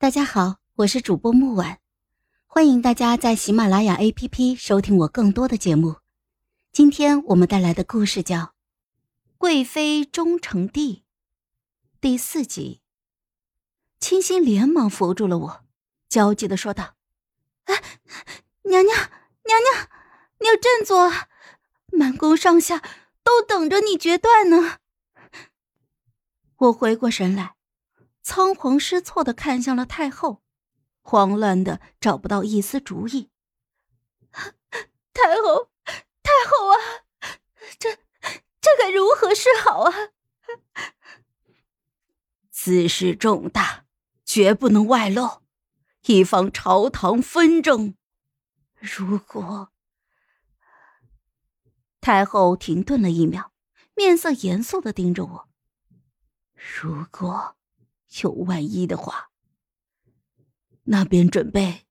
大家好，我是主播木婉，欢迎大家在喜马拉雅 APP 收听我更多的节目。今天我们带来的故事叫《贵妃终成帝》第四集。清新连忙扶住了我，焦急的说道：“哎，娘娘，娘娘，你要振作啊！满宫上下都等着你决断呢。”我回过神来。仓皇失措的看向了太后，慌乱的找不到一丝主意。太后，太后啊，这这该如何是好啊？此事重大，绝不能外露，以防朝堂纷争。如果……太后停顿了一秒，面色严肃的盯着我。如果……有万一的话，那便准备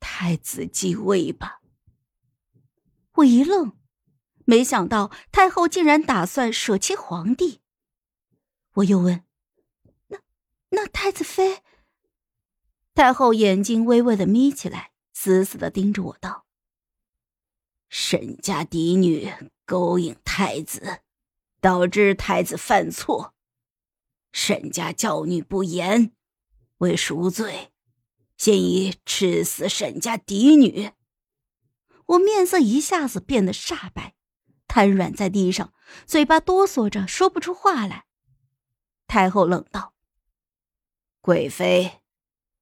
太子继位吧。我一愣，没想到太后竟然打算舍弃皇帝。我又问：“那那太子妃？”太后眼睛微微的眯起来，死死的盯着我道：“沈家嫡女勾引太子，导致太子犯错。”沈家教女不严，为赎罪，现已赐死沈家嫡女。我面色一下子变得煞白，瘫软在地上，嘴巴哆嗦着说不出话来。太后冷道：“贵妃，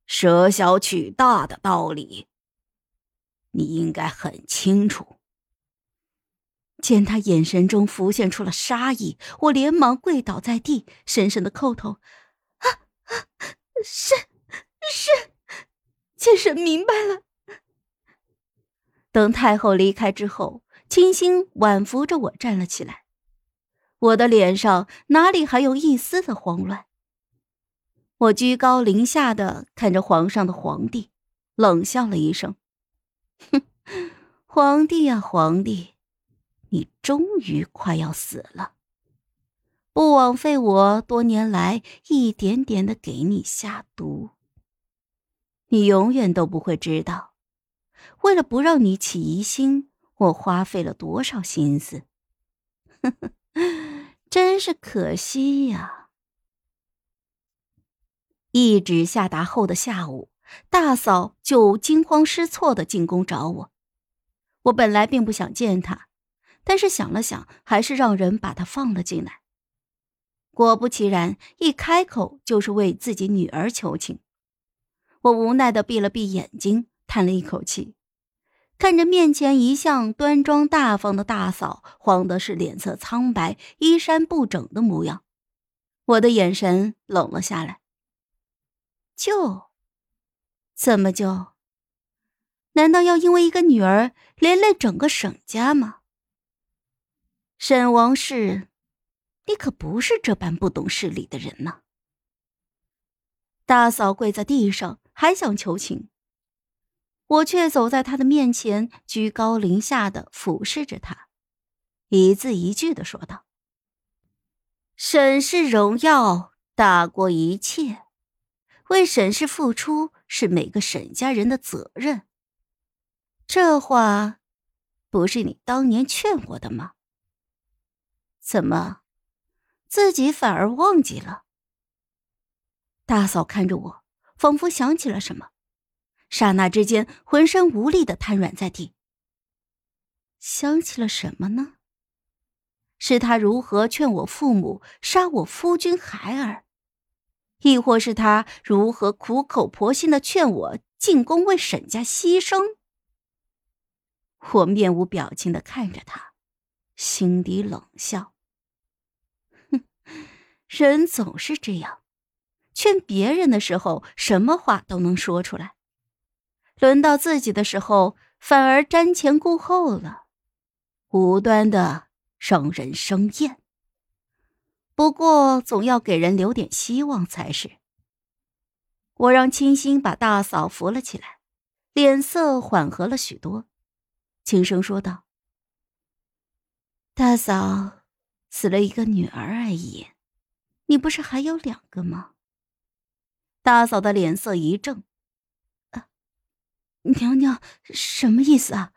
舍小取大的道理，你应该很清楚。”见他眼神中浮现出了杀意，我连忙跪倒在地，深深的叩头：“啊啊，是是，妾身明白了。”等太后离开之后，清心挽扶着我站了起来，我的脸上哪里还有一丝的慌乱？我居高临下的看着皇上的皇帝，冷笑了一声：“哼，皇帝呀，皇帝。”你终于快要死了，不枉费我多年来一点点的给你下毒。你永远都不会知道，为了不让你起疑心，我花费了多少心思。呵呵，真是可惜呀！一纸下达后的下午，大嫂就惊慌失措的进宫找我。我本来并不想见她。但是想了想，还是让人把他放了进来。果不其然，一开口就是为自己女儿求情。我无奈的闭了闭眼睛，叹了一口气，看着面前一向端庄大方的大嫂，慌的是脸色苍白、衣衫不整的模样，我的眼神冷了下来。就，怎么就？难道要因为一个女儿连累整个沈家吗？沈王氏，你可不是这般不懂事理的人呐！大嫂跪在地上，还想求情，我却走在她的面前，居高临下的俯视着她，一字一句的说道：“沈氏荣耀大过一切，为沈氏付出是每个沈家人的责任。这话，不是你当年劝我的吗？”怎么，自己反而忘记了？大嫂看着我，仿佛想起了什么，刹那之间浑身无力的瘫软在地。想起了什么呢？是他如何劝我父母杀我夫君孩儿，亦或是他如何苦口婆心的劝我进宫为沈家牺牲？我面无表情的看着他，心底冷笑。人总是这样，劝别人的时候，什么话都能说出来；轮到自己的时候，反而瞻前顾后了，无端的让人生厌。不过，总要给人留点希望才是。我让清新把大嫂扶了起来，脸色缓和了许多，轻声说道：“大嫂，死了一个女儿而已。”你不是还有两个吗？大嫂的脸色一正，啊，娘娘什么意思啊？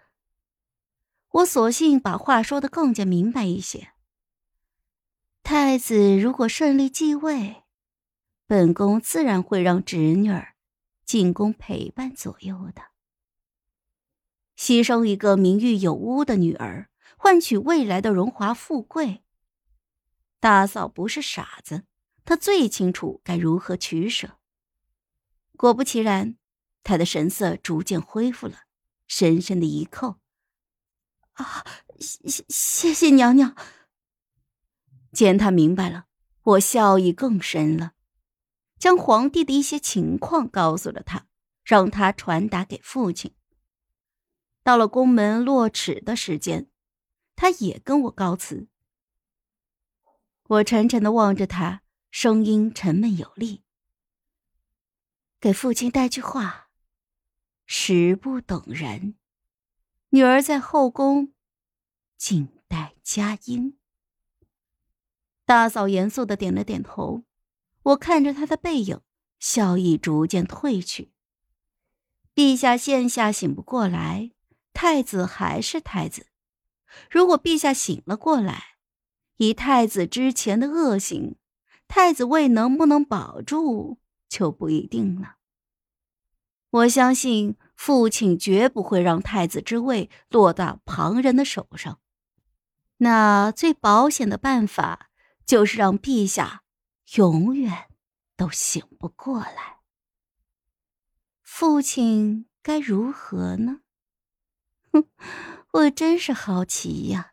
我索性把话说的更加明白一些。太子如果顺利继位，本宫自然会让侄女儿进宫陪伴左右的。牺牲一个名誉有污的女儿，换取未来的荣华富贵，大嫂不是傻子，她最清楚该如何取舍。果不其然，她的神色逐渐恢复了，深深的一叩：“啊，谢谢谢娘娘。”见他明白了，我笑意更深了，将皇帝的一些情况告诉了他，让他传达给父亲。到了宫门落齿的时间，他也跟我告辞。我沉沉的望着他，声音沉闷有力：“给父亲带句话，时不等人，女儿在后宫，静待佳音。”大嫂严肃的点了点头，我看着她的背影，笑意逐渐褪去。陛下现下醒不过来，太子还是太子。如果陛下醒了过来，以太子之前的恶行，太子位能不能保住就不一定了。我相信父亲绝不会让太子之位落到旁人的手上。那最保险的办法。就是让陛下永远都醒不过来。父亲该如何呢？哼，我真是好奇呀。